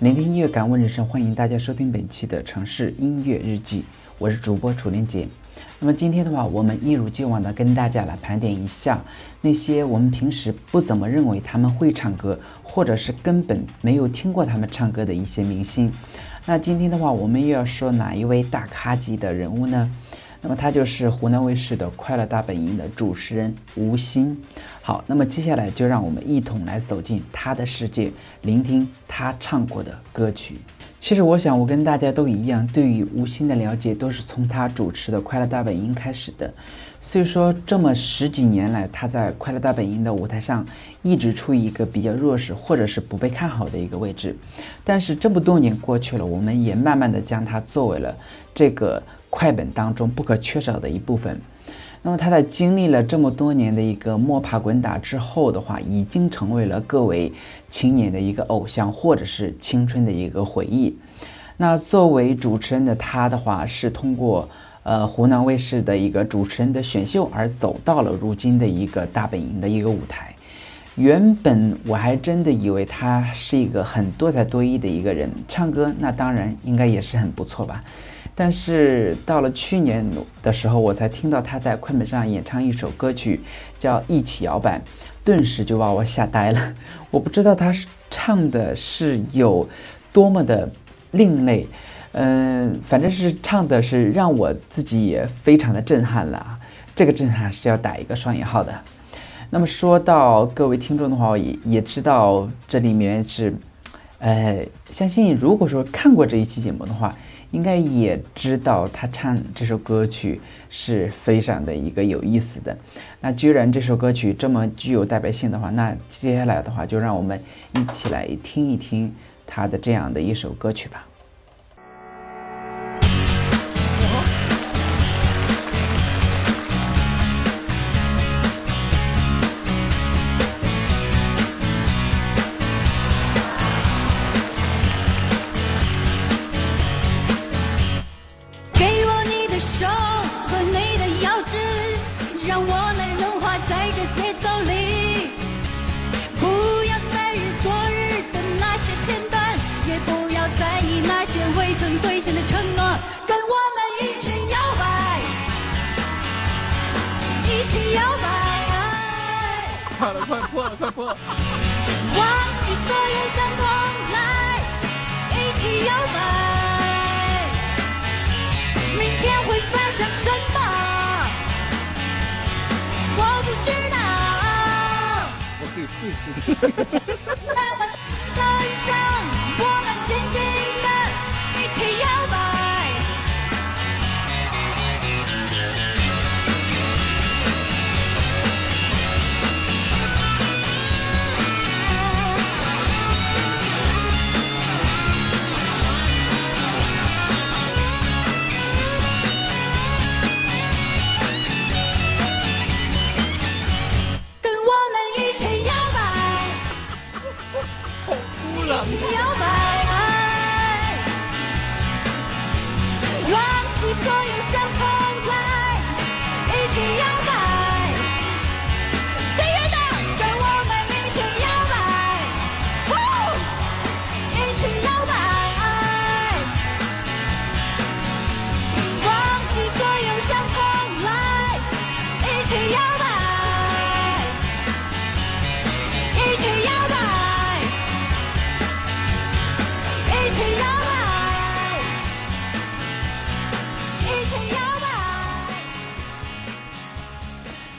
聆听音乐，感悟人生，欢迎大家收听本期的城市音乐日记，我是主播楚连杰。那么今天的话，我们一如既往的跟大家来盘点一下那些我们平时不怎么认为他们会唱歌，或者是根本没有听过他们唱歌的一些明星。那今天的话，我们又要说哪一位大咖级的人物呢？那么他就是湖南卫视的《快乐大本营》的主持人吴昕。好，那么接下来就让我们一同来走进他的世界，聆听他唱过的歌曲。其实我想，我跟大家都一样，对于吴昕的了解都是从他主持的《快乐大本营》开始的。所以说，这么十几年来，他在《快乐大本营》的舞台上一直处于一个比较弱势或者是不被看好的一个位置。但是这么多年过去了，我们也慢慢的将他作为了这个。快本当中不可缺少的一部分。那么他在经历了这么多年的一个摸爬滚打之后的话，已经成为了各位青年的一个偶像，或者是青春的一个回忆。那作为主持人的他的话，是通过呃湖南卫视的一个主持人的选秀而走到了如今的一个大本营的一个舞台。原本我还真的以为他是一个很多才多艺的一个人，唱歌那当然应该也是很不错吧。但是到了去年的时候，我才听到他在快本上演唱一首歌曲，叫《一起摇摆》，顿时就把我吓呆了。我不知道他是唱的是有多么的另类，嗯，反正是唱的是让我自己也非常的震撼了。这个震撼是要打一个双引号的。那么说到各位听众的话，也也知道这里面是，呃，相信如果说看过这一期节目的话。应该也知道他唱这首歌曲是非常的一个有意思的。那居然这首歌曲这么具有代表性的话，那接下来的话就让我们一起来听一听他的这样的一首歌曲吧。忘记所有伤痛来一起摇摆明天会发生什么？我不知道。我可以继续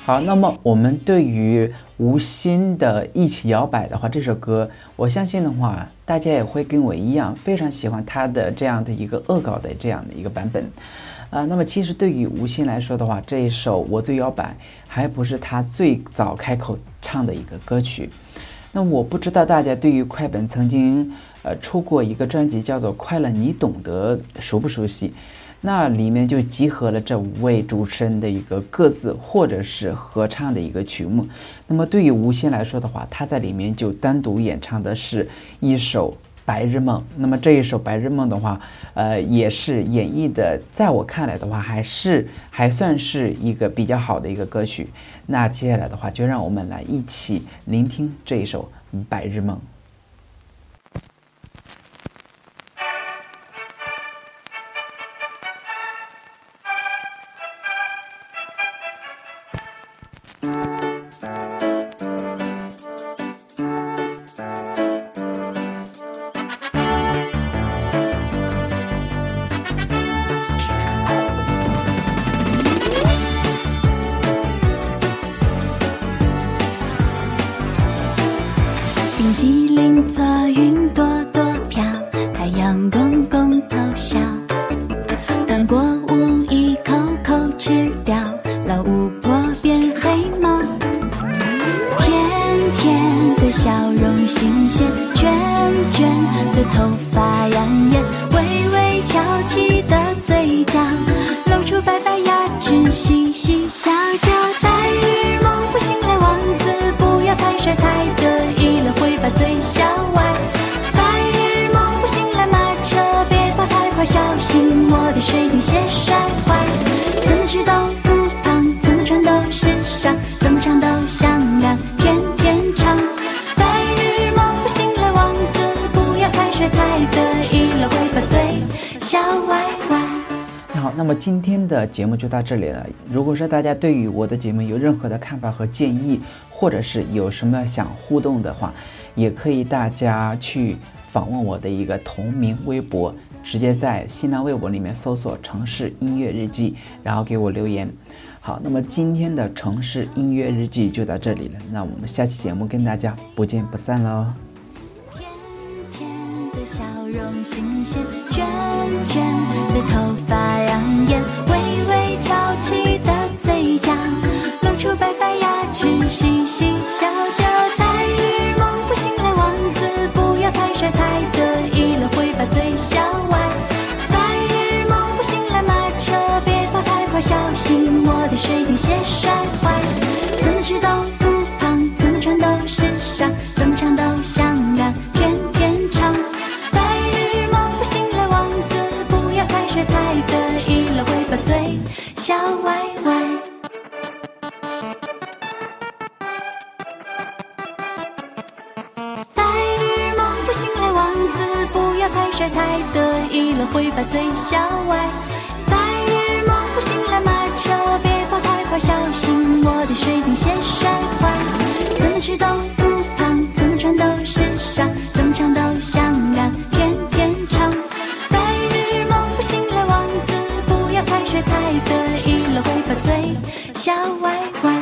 好，那么我们对于吴昕的《一起摇摆》的话，这首歌，我相信的话，大家也会跟我一样非常喜欢他的这样的一个恶搞的这样的一个版本。啊，那么其实对于吴昕来说的话，这一首《我最摇摆》还不是他最早开口唱的一个歌曲。那我不知道大家对于快本曾经呃出过一个专辑叫做《快乐你懂得》熟不熟悉？那里面就集合了这五位主持人的一个各自或者是合唱的一个曲目。那么对于吴昕来说的话，她在里面就单独演唱的是一首。白日梦，那么这一首白日梦的话，呃，也是演绎的，在我看来的话，还是还算是一个比较好的一个歌曲。那接下来的话，就让我们来一起聆听这一首白日梦。冰激凌做云朵那么今天的节目就到这里了。如果说大家对于我的节目有任何的看法和建议，或者是有什么想互动的话，也可以大家去访问我的一个同名微博，直接在新浪微博里面搜索“城市音乐日记”，然后给我留言。好，那么今天的城市音乐日记就到这里了。那我们下期节目跟大家不见不散喽。笑容新鲜，卷卷的头发养眼，微微翘起的嘴角，露出白白牙齿，嘻嘻笑着。白日梦不醒来，王子不要太帅太得意了，会把嘴笑歪。嘴笑歪歪。白日梦不醒来，王子不要太帅，太得意了，会把嘴笑歪。小歪歪。